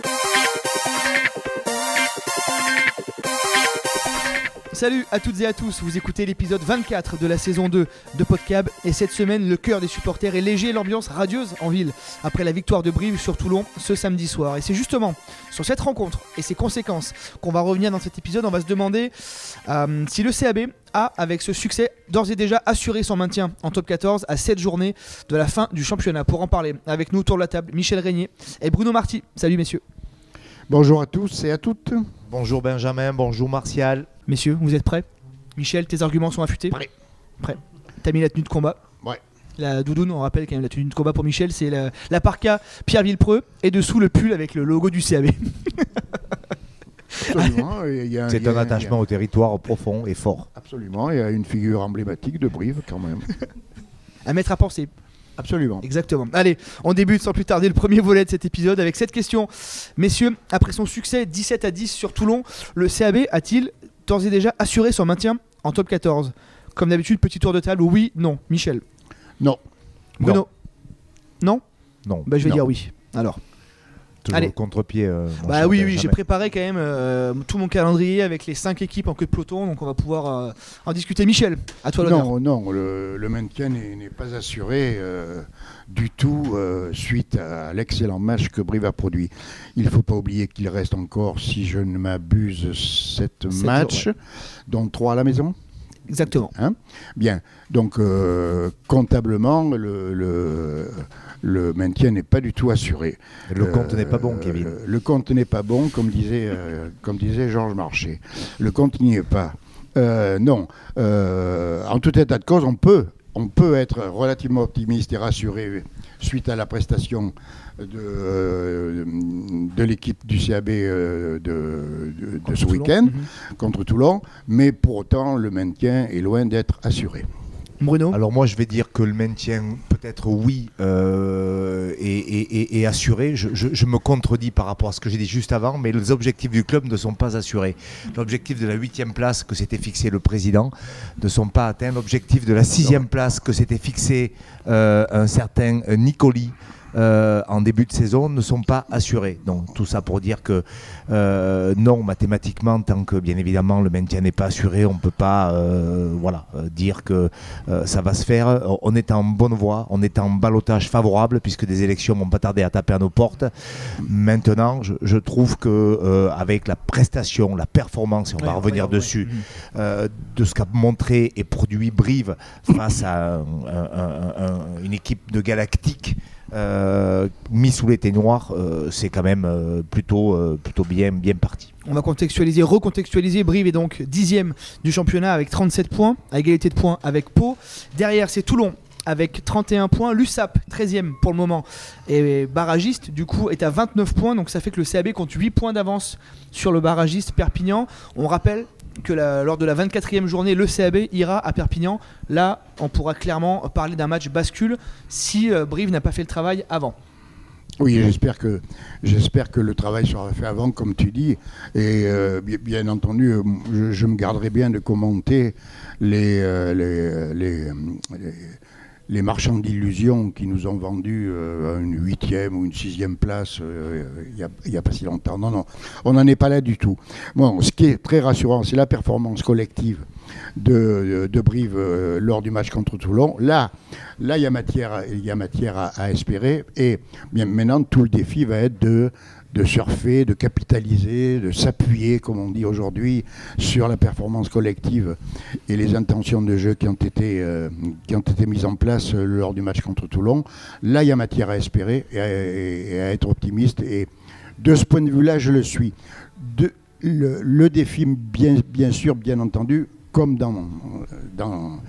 Thank you. Salut à toutes et à tous, vous écoutez l'épisode 24 de la saison 2 de Podcab et cette semaine le cœur des supporters est léger, l'ambiance radieuse en ville après la victoire de Brive sur Toulon ce samedi soir. Et c'est justement sur cette rencontre et ses conséquences qu'on va revenir dans cet épisode. On va se demander euh, si le CAB a, avec ce succès, d'ores et déjà assuré son maintien en top 14 à 7 journées de la fin du championnat. Pour en parler avec nous autour de la table, Michel Régnier et Bruno Marty. Salut messieurs. Bonjour à tous et à toutes. Bonjour Benjamin, bonjour Martial. Messieurs, vous êtes prêts? Michel, tes arguments sont affûtés? Prêt. Prêt. T'as mis la tenue de combat? Ouais. La doudoune, on rappelle quand même la tenue de combat pour Michel, c'est la, la parka Pierre Villepreux et dessous le pull avec le logo du CAB. Absolument. il y a- il C'est y a- un attachement au territoire profond et fort. Absolument. Il y a une figure emblématique de Brive quand même. à mettre à penser. Absolument. Exactement. Allez, on débute sans plus tarder le premier volet de cet épisode avec cette question. Messieurs, après son succès 17 à 10 sur Toulon, le CAB a-t-il d'ores et déjà assuré son maintien en top 14 Comme d'habitude, petit tour de table, oui, non. Michel Non. Bruno Non, Non. Bah je vais Non. dire oui. Alors. Toujours Allez. contre-pied. euh, Bah oui, j'ai préparé quand même euh, tout mon calendrier avec les 5 équipes en queue de peloton, donc on va pouvoir euh, en discuter. Michel, à toi l'honneur. Non, non, le, le maintien n'est n'est pas assuré euh, du tout euh, suite à l'excellent match que Brive a produit. Il ne faut pas oublier qu'il reste encore, si je ne m'abuse, 7 Sept matchs, jours, dont 3 à la maison. Exactement. Hein? Bien, donc euh, comptablement, le, le, le maintien n'est pas du tout assuré. Le compte Euh, n'est pas bon, Kevin. Le, le compte n'est pas bon, comme disait, euh, comme disait Georges Marchais. Le compte n'y est pas. Euh, non. Euh, en tout état de cause, on peut, on peut être relativement optimiste et rassuré suite à la prestation de, euh, de l'équipe du CAB euh, de, de- de Contre ce week-end Mhm. contre Toulon, mais pour autant, le maintien est loin d'être assuré. Bruno Alors moi je vais dire que le maintien peut-être oui euh, est, est- est- est assuré. Je, je- je me contredis par rapport à ce que j'ai dit juste avant, mais les objectifs du club ne sont pas assurés. L'objectif de la huitième place que s'était fixé le président ne sont pas atteints. L'objectif de la sixième place que s'était fixé euh, un certain euh, Nicoli euh, en début de saison ne sont pas assurés. Donc tout ça pour dire que euh, non, mathématiquement, tant que bien évidemment le maintien n'est pas assuré, on ne peut pas euh, voilà, dire que ça va se faire. On est en bonne voie, on est en balotage favorable puisque des élections vont pas tarder à taper à nos portes. Maintenant, je, je trouve que avec la prestation, la performance, et on va revenir ouais, ouais. dessus, euh, de ce qu'a montré et produit Brive face à un- un- un- une équipe de Galactique euh, mis sous l'été noir, euh, c'est quand même euh, plutôt, bien parti. On va contextualiser, recontextualiser. Brive est donc dixième du championnat avec 37 points, à égalité de points avec Pau. Derrière, c'est Toulon avec 31 points. L'USAP, 13e pour le moment, et barragiste, du coup, est à 29 points. Donc ça fait que le CAB compte 8 points d'avance sur le barragiste Perpignan. On rappelle que lors de la 24e journée, le CAB ira à Perpignan. Là, on pourra clairement parler d'un match bascule si euh, Brive n'a pas fait le travail avant. Oui, j'espère que j'espère que le travail sera fait avant, comme tu dis. Et euh, bi- bien, entendu, euh, je, me garderai bien de commenter les les, les- les marchands d'illusions qui nous ont vendu euh, une huitième ou une sixième place euh, il n'y a, pas si longtemps. Non, non, on n'en est pas là du tout. Bon, ce qui est très rassurant, c'est la performance collective de, Brive euh, lors du match contre Toulon. Là, là, il y a matière, y a matière à, espérer. Et maintenant, tout le défi va être de de surfer, de capitaliser, de s'appuyer, comme on dit aujourd'hui, sur la performance collective et les intentions de jeu qui ont été, euh, qui ont été mises en place euh, lors du match contre Toulon. Là, il y a matière à espérer et à, être optimiste. Et de ce point de vue-là, je le suis. Le, défi, bien, sûr, bien entendu, comme dans, dans,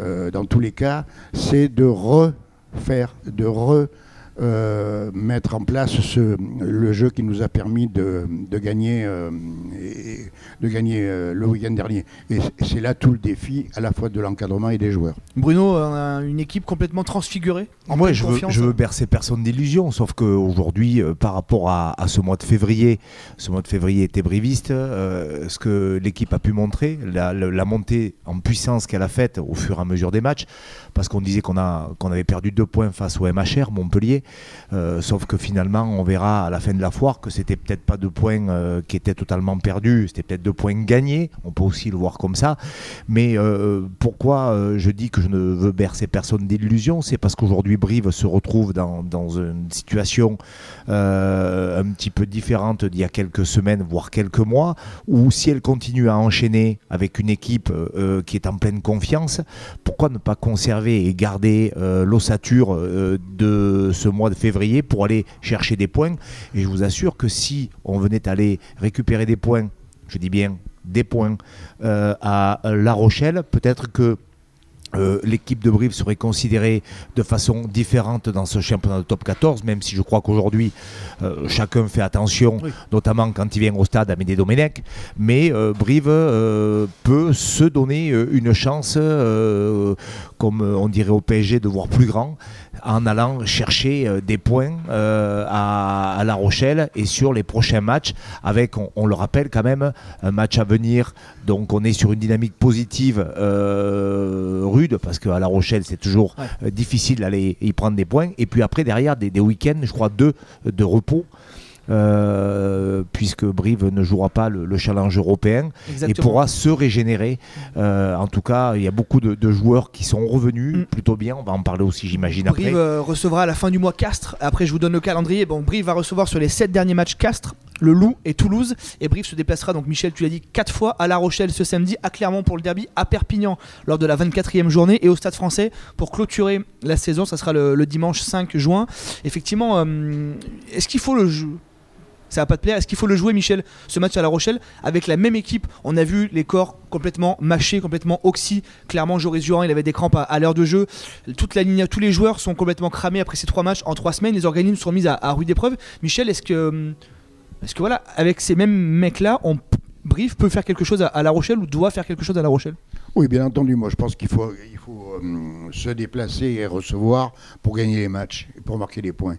euh, dans tous les cas, c'est de refaire, de re, euh, mettre en place ce, le jeu qui nous a permis de, de gagner euh, et, de gagner euh, le week-end dernier. Et c'est là tout le défi, à la fois de l'encadrement et des joueurs. Bruno, on a une équipe complètement transfigurée. Moi, je veux, je veux bercer personne d'illusion, sauf qu'aujourd'hui, euh, par rapport à, ce mois de février, ce mois de février était briviste, euh, ce que l'équipe a pu montrer, la, montée en puissance qu'elle a faite au fur et à mesure des matchs, parce qu'on disait qu'on qu'on avait perdu deux points face au MHR, Montpellier, sauf que finalement, on verra à la fin de la foire que c'était peut-être pas deux points qui étaient totalement perdus, c'était peut-être deux points gagnés, on peut aussi le voir comme ça, mais pourquoi je dis que je ne veux bercer personne d'illusion, c'est parce qu'aujourd'hui Brive se retrouve dans, une situation euh, un petit peu différente d'il y a quelques semaines, voire quelques mois, où si elle continue à enchaîner avec une équipe euh, qui est en pleine confiance, pourquoi ne pas conserver et garder euh, l'ossature de ce mois de février pour aller chercher des points. Et je vous assure que si on venait aller récupérer des points, je dis bien des points à La Rochelle, peut-être que euh, l'équipe de Brive serait considérée de façon différente dans ce championnat de top 14, même si je crois qu'aujourd'hui euh, chacun fait attention, notamment quand il vient au stade à Médé Domenech. Mais euh, Brive peut se donner une chance, comme on dirait au PSG, de voir plus grand en allant chercher des points à, La Rochelle et sur les prochains matchs, avec, on, le rappelle quand même, un match à venir. Donc on est sur une dynamique positive parce qu'à La Rochelle, c'est toujours euh, difficile d'aller y prendre des points. Et puis après, derrière, des, week-ends, je crois, deux de repos. Euh, puisque Brive ne jouera pas le, challenge européen et pourra se régénérer. Euh, en tout cas, il y a beaucoup de, joueurs qui sont revenus mm. plutôt bien. On va en parler aussi, j'imagine. Brive recevra à la fin du mois Castres. Après, je vous donne le calendrier. Bon, Brive va recevoir sur les sept derniers matchs Castres le Loup et Toulouse. Et Brive se déplacera, donc Michel, tu l'as dit, quatre fois à La Rochelle ce samedi, à Clermont pour le derby, à Perpignan lors de la 24e journée et au Stade français pour clôturer la saison. Ça sera le, dimanche 5 juin. Effectivement, euh, est-ce qu'il faut le jouer ça va pas te plaire. Est-ce qu'il faut le jouer, Michel, ce match à La Rochelle, avec la même équipe? On a vu les corps complètement mâchés, complètement oxy. Clairement, Joris Durand, il avait des crampes à, l'heure de jeu. Toute la ligne, tous les joueurs sont complètement cramés après ces trois matchs en trois semaines. Les organismes sont mis à, rude épreuve. Michel, est-ce que hum, parce que voilà, avec ces mêmes mecs-là, on Brief peut faire quelque chose à, La Rochelle ou doit faire quelque chose à La Rochelle Oui, bien entendu. Moi, je pense qu'il faut, il faut euh, se déplacer et recevoir pour gagner les matchs et pour marquer des points.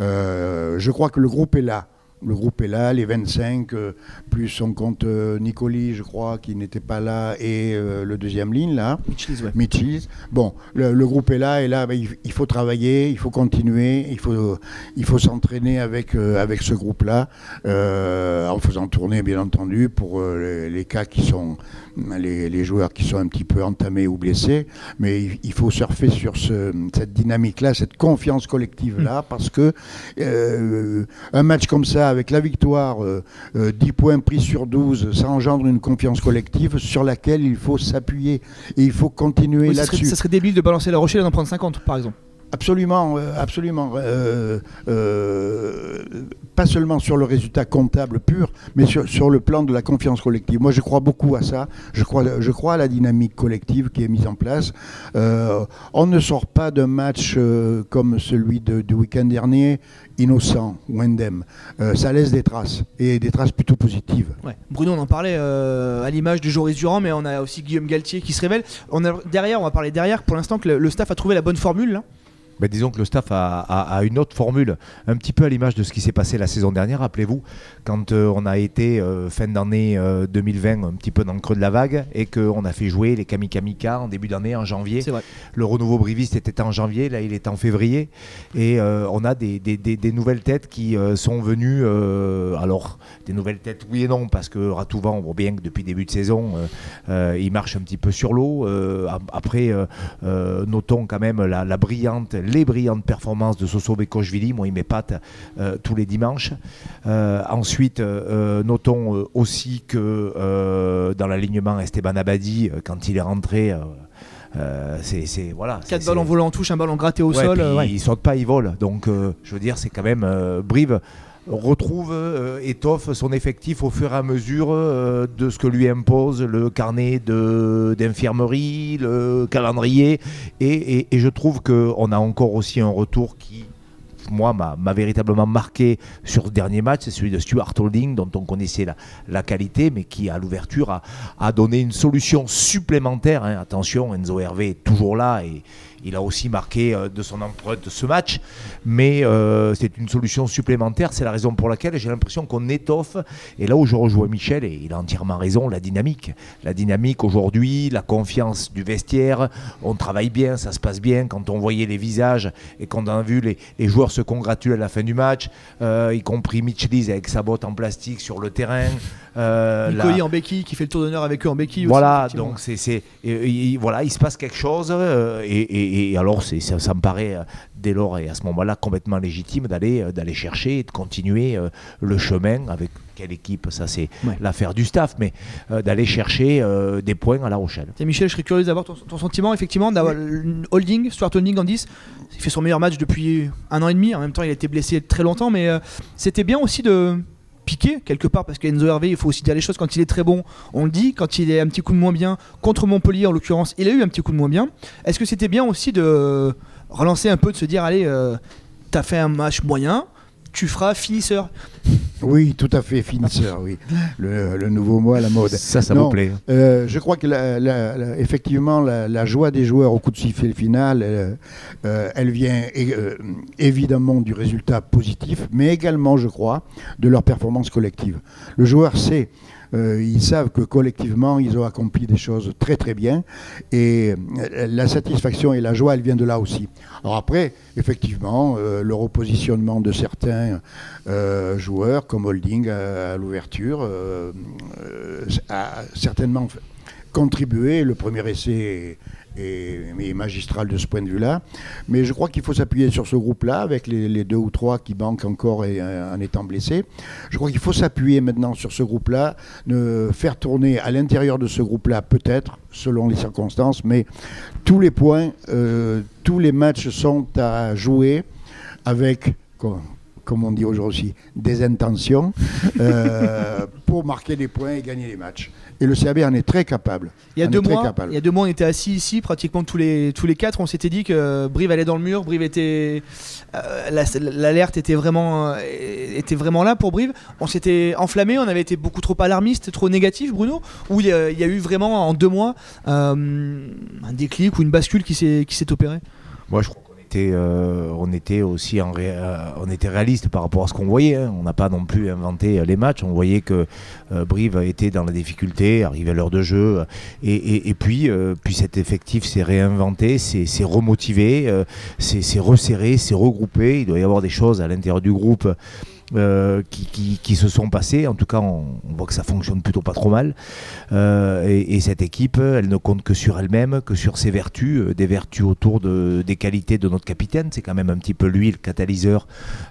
Euh, je crois que le groupe est là le groupe est là, les 25, euh, plus on compte euh, Nicoli, je crois, qui n'était pas là, et euh, le deuxième ligne, là. Mitchell, Bon, le, groupe est là, et là, ben, il, faut travailler, il faut continuer, il faut, il faut s'entraîner avec, avec ce groupe-là, en faisant tourner, bien entendu, pour les, cas qui sont, les, joueurs qui sont un petit peu entamés ou blessés. Mais il, faut surfer sur ce, cette dynamique-là, cette confiance collective-là, mm. parce que un match comme ça, avec la victoire, 10 euh, euh, points pris sur 12, ça engendre une confiance collective sur laquelle il faut s'appuyer et il faut continuer là-dessus. Ça serait débile de balancer la Rochelle et d'en prendre 50 par exemple. Absolument, euh, absolument. pas seulement sur le résultat comptable pur, mais sur, le plan de la confiance collective. Moi, je crois beaucoup à ça. Je crois, je crois à la dynamique collective qui est mise en place. on ne sort pas d'un match comme celui du week-end dernier innocent ou indemne, euh, ça laisse des traces, et des traces plutôt positives. Bruno, on en parlait euh, à l'image de Joris Durand, mais on a aussi Guillaume Galtier qui se révèle. On derrière, on va parler derrière, pour l'instant que le, staff a trouvé la bonne formule. Ben, disons que le staff a, une autre formule, un petit peu à l'image de ce qui s'est passé la saison dernière. Rappelez-vous, quand euh, on a été euh, fin d'année 2020 euh, un petit peu dans le creux de la vague et qu'on a fait jouer les Kamikamika en début d'année, en janvier. Le renouveau briviste était en janvier, là il est en février. Et on a des, nouvelles têtes qui sont venues. alors, des nouvelles têtes, oui et non, parce que Ratouvan, on voit bien que depuis début de saison, il marche un petit peu sur l'eau. après, notons quand même la brillante les brillantes performances de Soso Bekoshvili. Moi, il m'épate euh, tous les dimanches. Euh, ensuite, euh, notons aussi que dans l'alignement, Esteban Abadi, quand il est rentré, c'est voilà. Quatre ballons volants en touche, un ballon gratté au sol. Il saute pas, il vole. Donc, je veux dire, c'est quand même Brive retrouve, étoffe son effectif au fur et à mesure de ce que lui impose le carnet d'infirmerie, le calendrier. Et je trouve qu'on a encore aussi un retour qui moi, m'a véritablement marqué sur ce dernier match, c'est celui de Stuart Holding, dont on connaissait la, la qualité, mais qui, à l'ouverture, a, a, donné une solution supplémentaire. Hein. Attention, Enzo Hervé est toujours là et il a aussi marqué euh, de son empreinte ce match, mais euh, c'est une solution supplémentaire. C'est la raison pour laquelle j'ai l'impression qu'on étoffe. Et là où je rejoins Michel, et il a entièrement raison, la dynamique. La dynamique aujourd'hui, la confiance du vestiaire. On travaille bien, ça se passe bien. Quand on voyait les visages et qu'on a vu les, joueurs se congratuler à la fin du match, euh, y compris Mitchellis avec sa botte en plastique sur le terrain. Euh, en béquille qui fait le tour d'honneur avec eux en béquille. Voilà, donc c'est, voilà, il se passe quelque chose et et, alors, ça, ça, me paraît euh, dès lors et à ce moment-là complètement légitime d'aller euh, d'aller chercher et de continuer euh, le chemin avec quelle équipe, ça c'est l'affaire du staff, mais d'aller chercher des points à La Rochelle. Et Michel, je serais curieux d'avoir ton, sentiment, effectivement, d'avoir Holding, Stuart Holding en 10, il fait son meilleur match depuis un an et demi, en même temps il a été blessé très longtemps, mais c'était bien aussi de quelque part parce qu'Enzo Hervé, il faut aussi dire les choses quand il est très bon, on le dit, quand il est un petit coup de moins bien, contre Montpellier en l'occurrence, il a eu un petit coup de moins bien. Est-ce que c'était bien aussi de relancer un peu, de se dire, allez, euh, t'as fait un match moyen, tu feras finisseur. Oui, tout à fait, finisseur, oui. Le, nouveau mot à la mode. Ça, ça me plaît. Euh, je crois que, la, effectivement, la, joie des joueurs au coup de sifflet final, euh, euh, elle vient évidemment du résultat positif, mais également, je crois, de leur performance collective. Le joueur sait euh, ils savent que collectivement, ils ont accompli des choses très très bien. Et euh, la satisfaction et la joie, elle vient de là aussi. Alors après, effectivement, euh, le repositionnement de certains joueurs, comme Holding à, l'ouverture, a certainement contribué. Le premier essai et, magistral de ce point de vue-là. Mais je crois qu'il faut s'appuyer sur ce groupe-là, avec les, deux ou trois qui manquent encore et, en étant blessés. Je crois qu'il faut s'appuyer maintenant sur ce groupe-là, faire tourner à l'intérieur de ce groupe-là, peut-être, selon les circonstances, mais tous les points, euh, tous les matchs sont à jouer avec comme on dit aujourd'hui, des intentions euh, pour marquer des points et gagner les matchs. Et le CAB en est très capable. Il y a, deux mois, il y a deux mois, on était assis ici, pratiquement tous les, tous les quatre. On s'était dit que Brive allait dans le mur. Brive était. Euh, l'alerte était, vraiment, euh, était vraiment là pour Brive. On s'était enflammé, on avait été beaucoup trop alarmiste, trop négatif, Bruno. Ou il y, a, eu vraiment en deux mois un déclic ou une bascule qui s'est opérée? Moi, je euh, on était aussi euh, on était réaliste par rapport à ce qu'on voyait. Hein. On n'a pas non plus inventé euh, les matchs. On voyait que Brive était dans la difficulté, arrivait à l'heure de jeu. Et, puis, puis cet effectif s'est réinventé, s'est remotivé, s'est resserré, s'est regroupé. Il doit y avoir des choses à l'intérieur du groupe euh, qui, se sont passés. En tout cas, on, voit que ça fonctionne plutôt pas trop mal. Euh, et, cette équipe, elle ne compte que sur elle-même, que sur ses vertus, euh, des vertus autour de, des qualités de notre capitaine. C'est quand même un petit peu lui le catalyseur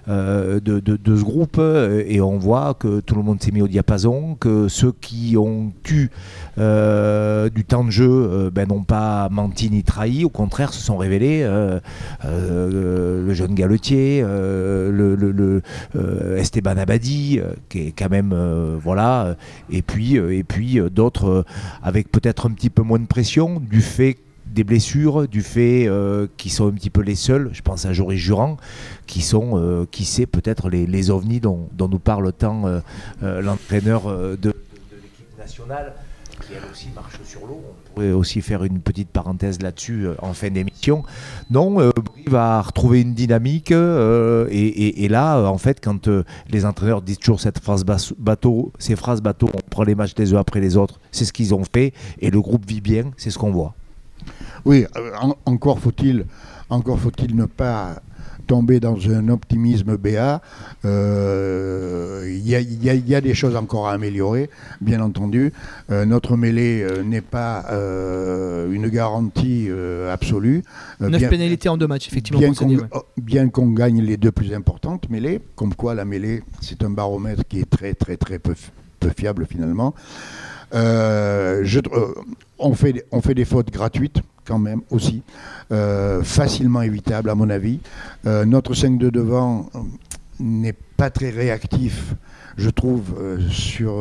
de, ce groupe. Et on voit que tout le monde s'est mis au diapason, que ceux qui ont eu du temps de jeu ben, n'ont pas menti ni trahi, au contraire se sont révélés. le jeune Galetier, le, Esteban Abadi, euh, qui est quand même euh, voilà, et puis et puis d'autres avec peut-être un petit peu moins de pression du fait des blessures, du fait qu'ils sont un petit peu les seuls, je pense à Joris Jurand, qui sont, qui sait peut-être les, les, ovnis dont, nous parle tant l'entraîneur de l'équipe nationale qui elle aussi marche sur l'eau. On pourrait aussi faire une petite parenthèse là-dessus euh, en fin d'émission. Non, euh, va retrouver une dynamique euh, et, là, en fait, quand les entraîneurs disent toujours cette phrase bateau, ces phrases bateau, on prend les matchs les uns après les autres, c'est ce qu'ils ont fait et le groupe vit bien, c'est ce qu'on voit. Oui, encore faut-il encore faut-il ne pas tomber dans un optimisme béat. Il euh, y, a des choses encore à améliorer, bien entendu. Euh, notre mêlée euh, n'est pas une garantie absolue. 9 pénalités en deux matchs, effectivement. Bien qu'on gagne les deux plus importantes mêlées, comme quoi la mêlée, c'est un baromètre qui est très, très, très peu, peu fiable finalement. Je, on, fait, on fait des fautes gratuites quand même aussi, euh, facilement évitable à mon avis. Euh, notre 5 de devant n'est pas très réactif je trouve, euh, sur,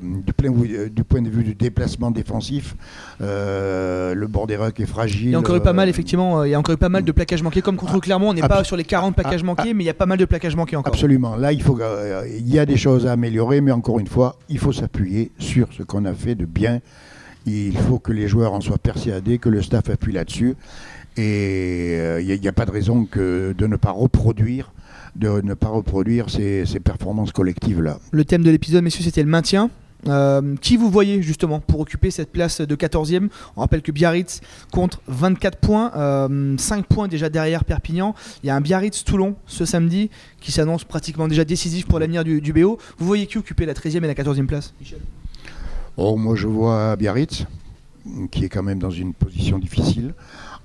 du, plein, du, point de vue du déplacement défensif, le bord des rucks est fragile. Il y a encore eu pas mal, effectivement, il y a encore eu pas mal de plaquages manqués, comme contre ah, Clermont, on n'est pas sur les 40 plaquages ah, manqués, ah. mais il y a pas mal de plaquages manqués encore. Absolument, là, il, faut, il y a des choses à améliorer, mais encore une fois, il faut s'appuyer sur ce qu'on a fait de bien. Il faut que les joueurs en soient persuadés, que le staff appuie là-dessus. Et il n'y a, pas de raison que de ne pas reproduire de ne pas reproduire ces, performances collectives-là. Le thème de l'épisode, messieurs, c'était le maintien. Euh, qui vous voyez justement pour occuper cette place de 14e On rappelle que Biarritz compte 24 points, 5 euh, points déjà derrière Perpignan. Il y a un Biarritz-Toulon ce samedi qui s'annonce pratiquement déjà décisif pour l'avenir du, BO. Vous voyez qui occuper la 13e et la 14e place? Michel oh, Moi je vois Biarritz qui est quand même dans une position difficile.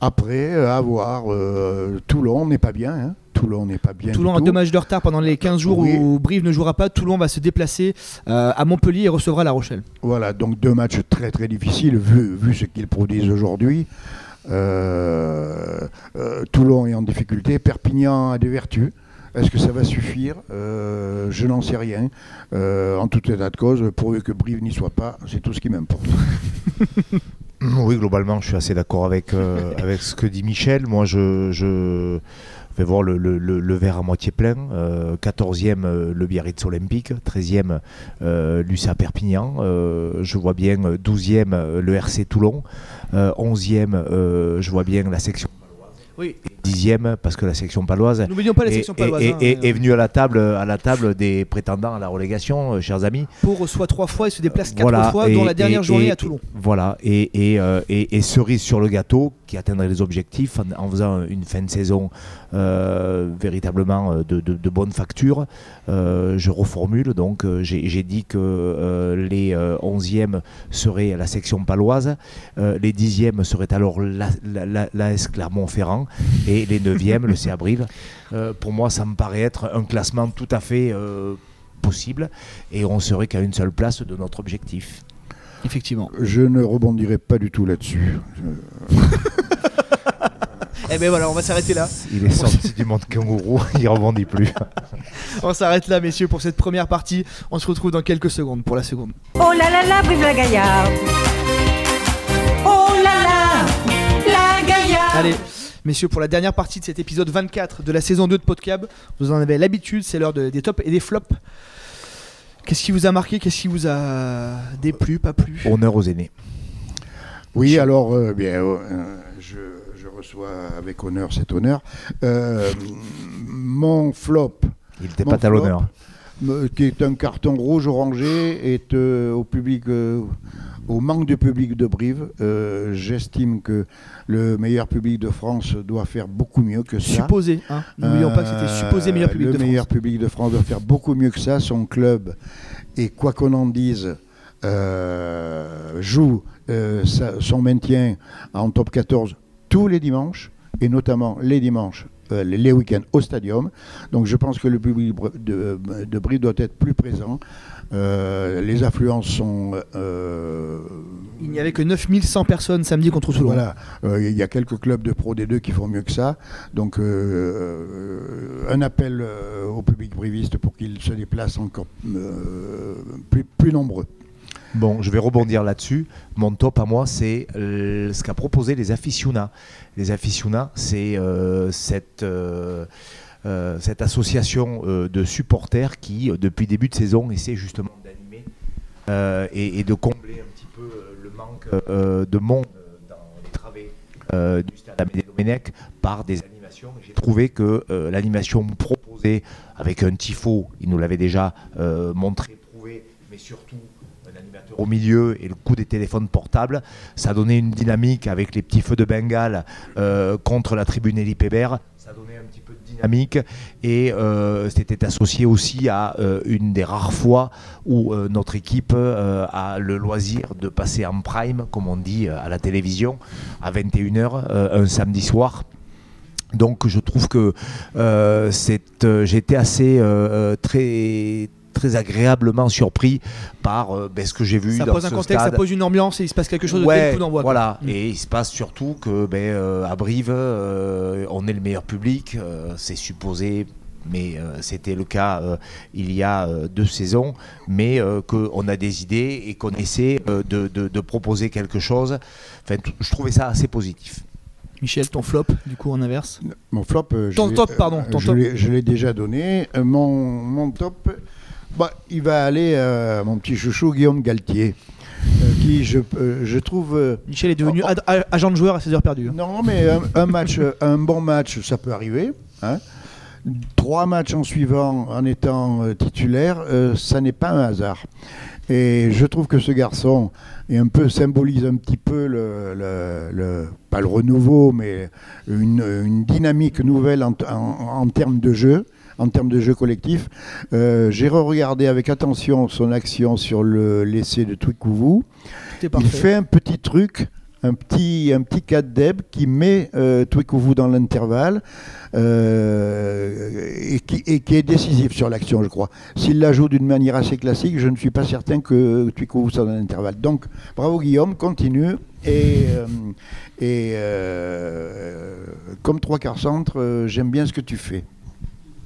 Après, à voir, euh, Toulon n'est pas bien. Hein. Toulon n'est pas bien. Toulon a deux matchs de retard pendant les 15 jours où Brive ne jouera pas. Toulon va se déplacer euh, à Montpellier et recevra La Rochelle. Voilà, donc deux matchs très très difficiles vu, vu ce qu'ils produisent aujourd'hui. Euh, Toulon est en difficulté, Perpignan a des vertus. Est-ce que ça va suffire? Je n'en sais rien. en tout état de cause, pourvu que Brive n'y soit pas, c'est tout ce qui m'importe. Oui, globalement, je suis assez d'accord avec, euh, avec ce que dit Michel. Moi, je, vais voir le, le, verre à moitié plein. 14e, euh, euh, le Biarritz Olympique. 13e, Lucia Perpignan. je vois bien 12e, le RC Toulon. 11e, je vois bien la section oui. Dixième, parce que la section paloise, N'oublions pas la section paloise, hein, est, venue à la, table, à la table des prétendants à la relégation, euh, chers amis. Pour reçoit trois fois et se déplace quatre fois, dont la dernière journée à Toulon. Voilà, euh, et, cerise sur le gâteau, qui atteindrait les objectifs en, faisant une fin de saison euh, véritablement de, de, bonne facture. je reformule, donc j'ai dit que les 11e seraient la section paloise, les 10e seraient alors l'AS la, Clermont-Ferrand et les 9e, le CA Brive. Euh, pour moi, ça me paraît être un classement tout à fait euh, possible et on serait qu'à une seule place de notre objectif. Effectivement. Je ne rebondirai pas du tout là-dessus. Eh ben voilà, on va s'arrêter là. Il est sorti du monde kangourou, il rebondit plus. on s'arrête là, messieurs, pour cette première partie. On se retrouve dans quelques secondes pour la seconde. Oh là là là, Brive la Gaillarde. Oh là là, la Gaillarde. Allez, Messieurs, pour la dernière partie de cet épisode 24 de la saison 2 de Podcab, vous en avez l'habitude, c'est l'heure des tops et des flops. Qu'est-ce qui vous a marqué Qu'est-ce qui vous a déplu, pas plu? Honneur aux aînés. Oui, alors, euh, bien, euh, je, reçois avec honneur cet honneur. Euh, mon flop. Il n'était pas à l'honneur. Qui est un carton rouge orangé, est au public au manque de public de Brive. Euh, j'estime que le meilleur public de France doit faire beaucoup mieux que ça. Supposé, hein n'oublions pas que c'était supposé meilleur public de France. Le meilleur public de France doit faire beaucoup mieux que ça. Son club, et quoi qu'on en dise, euh, joue euh, son maintien en top 14 tous les dimanches, et notamment les dimanches les week-ends au stadium. Donc je pense que le public de, de Brive doit être plus présent. Euh, les affluences sont. Euh, il n'y avait que 9100 personnes samedi contre Toulon. Voilà, euh, il y a quelques clubs de Pro D2 qui font mieux que ça. Donc, un appel au public briviste pour qu'il se déplace encore plus, plus nombreux. Bon, je vais rebondir là-dessus. Mon top à moi, c'est ce qu'a proposé les aficionats. Les aficionats, c'est cette euh, cette association euh, de supporters qui, euh, depuis début de saison, essaie justement d'animer et, de combler un petit peu le manque de monde dans les travées du stade Amédée Domenech par des animations. J'ai trouvé que l'animation proposée avec un tifo, il nous l'avait déjà montré, prouvé, mais surtout au milieu et le coup des téléphones portables. Ça donnait une dynamique avec les petits feux de Bengale contre la tribune Elie Pébert. Ça donnait un petit peu dynamique et euh, c'était associé aussi à euh, une des rares fois où euh, notre équipe a le loisir de passer en prime, comme on dit à la télévision, à 21h un samedi soir. Donc je trouve que été assez très très agréablement surpris par euh, ben, ce que j'ai vu. Ça pose un contexte, ça pose une ambiance et il se passe quelque chose de coup d'envoi. Voilà, mm. et il se passe surtout que ben, euh, à Brive, euh, on est le meilleur public. c'est supposé mais euh, c'était le cas euh, il y a euh, deux saisons, mais euh, qu'on a des idées et qu'on essaie euh, de, de- de proposer quelque chose. Enfin, je trouvais ça assez positif. Michel, ton flop, du coup, en inverse? Mon flop, je Ton l'ai- top, pardon, ton je top. l'ai- je l'ai déjà donné. Mon, mon top, bah, il va aller à mon petit chouchou Guillaume Galtier, euh, qui je, euh, je trouve. euh, Michel est devenu Oh, agent de joueur à 16 heures perdues. hein. Non, mais un, un match, euh, un bon match, ça peut arriver. hein. Trois matchs en suivant en étant euh, titulaire, euh, ça n'est pas un hasard. Et je trouve que ce garçon est un peu symbolise un petit peu le, le- le- pas le renouveau, mais une, une dynamique nouvelle en, en- en termes de jeu, en termes de jeu collectif. Euh, J'ai regardé avec attention son action sur le l'essai de Twikouvou. Il fait un petit truc, un petit, un petit 4 deb qui met euh, Twikouvou dans l'intervalle euh, et, qui, et qui est décisif sur l'action, je crois. S'il la joue d'une manière assez classique, je ne suis pas certain que Twikouvou soit dans l'intervalle. Donc, bravo Guillaume, continue. Et, euh, et euh, comme trois quarts centre, j'aime bien ce que tu fais.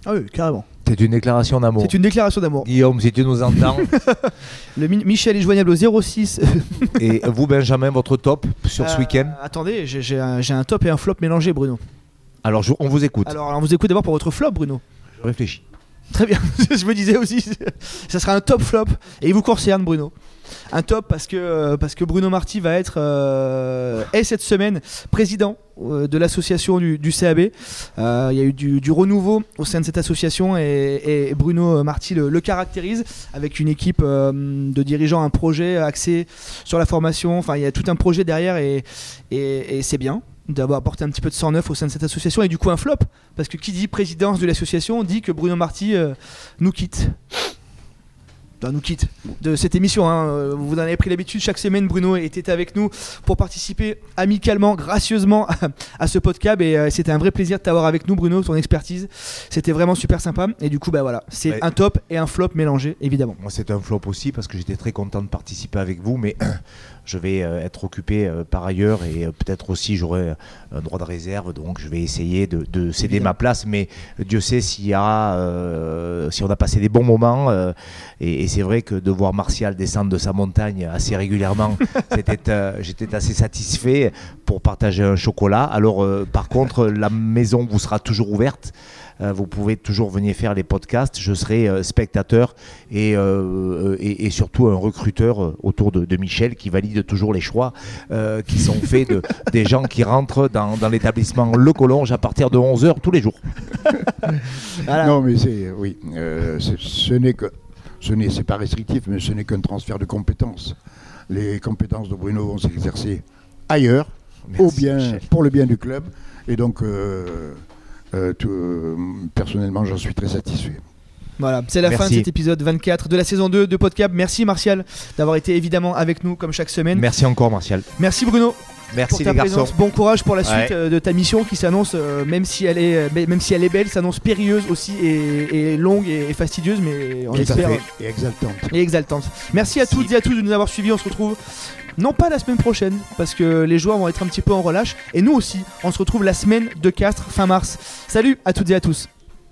Ah oui, carrément. C'est une déclaration d'amour. C'est une déclaration d'amour. Guillaume, si tu nous entends, Le Mi- Michel est joignable au 06. et vous, Benjamin, votre top sur ce Euh, week-end Attendez, j'ai- j'ai un, j'ai un top et un flop mélangé, Bruno. Alors, je- on vous écoute. Alors, on vous écoute d'abord pour votre flop, Bruno. Je réfléchis. Très bien, je me disais aussi, ça sera un top flop et il vous concerne Bruno. Un top parce que, euh, parce que Bruno Marty va être, euh, est cette semaine président euh, de l'association du, CAB. Euh, Il y a eu du, renouveau au sein de cette association et, et Bruno Marty le, caractérise avec une équipe euh, de dirigeants, un projet axé sur la formation. Enfin, il y a tout un projet derrière et, et, et c'est bien d'avoir apporté un petit peu de sang neuf au sein de cette association et du coup un flop parce que qui dit présidence de l'association dit que Bruno Marty euh, nous quitte. Enfin, nous quitte de cette émission. hein. Vous en avez pris l'habitude. Chaque semaine, Bruno était avec nous pour participer amicalement, gracieusement à, ce podcast. Et euh, c'était un vrai plaisir de t'avoir avec nous, Bruno. Ton expertise, c'était vraiment super sympa. Et du coup, bah voilà, c'est Ouais. un top et un flop mélangé, évidemment. Moi, c'est un flop aussi parce que j'étais très content de participer avec vous, mais je vais euh, être occupé euh, par ailleurs et peut-être aussi j'aurai un droit de réserve, donc je vais essayer de, de céder Évidemment. ma place. Mais Dieu sait s'il y a, si on a passé des bons moments. et, et c'est vrai que de voir Martial descendre de sa montagne assez régulièrement, c'était, euh, j'étais assez satisfait pour partager un chocolat. Alors, euh, par contre, la maison vous sera toujours ouverte. Euh, vous pouvez toujours venir faire les podcasts. Je serai euh, spectateur et, euh, et, et surtout un recruteur autour de, de Michel qui valide toujours les choix euh, qui sont faits de, des gens qui rentrent dans, dans l'établissement Le Collonge à partir de 11h tous les jours. Voilà. Non, mais c'est oui, euh, c'est- ce n'est que ce n'est c'est pas restrictif, mais ce n'est qu'un transfert de compétences. Les compétences de Bruno vont s'exercer ailleurs, au bien Michel. pour le bien du club, et donc euh, euh, tout, euh, personnellement, j'en suis très satisfait. Voilà, c'est la fin de cet épisode 24 de la saison 2 de Podcast. Merci Martial d'avoir été évidemment avec nous comme chaque semaine. Merci encore, Martial. Merci Bruno Merci pour ta les garçons. présence. Bon courage pour la suite Ouais. euh, de ta mission qui s'annonce, euh, même si elle est, euh, même si elle est belle, s'annonce périlleuse aussi et, et longue et, et fastidieuse, mais on espère et exaltante. et exaltante. Merci à Merci. toutes et à tous de nous avoir suivis. On se retrouve non pas la semaine prochaine parce que les joueurs vont être un petit peu en relâche et nous aussi. On se retrouve la semaine de Castres fin mars. Salut à toutes et à tous.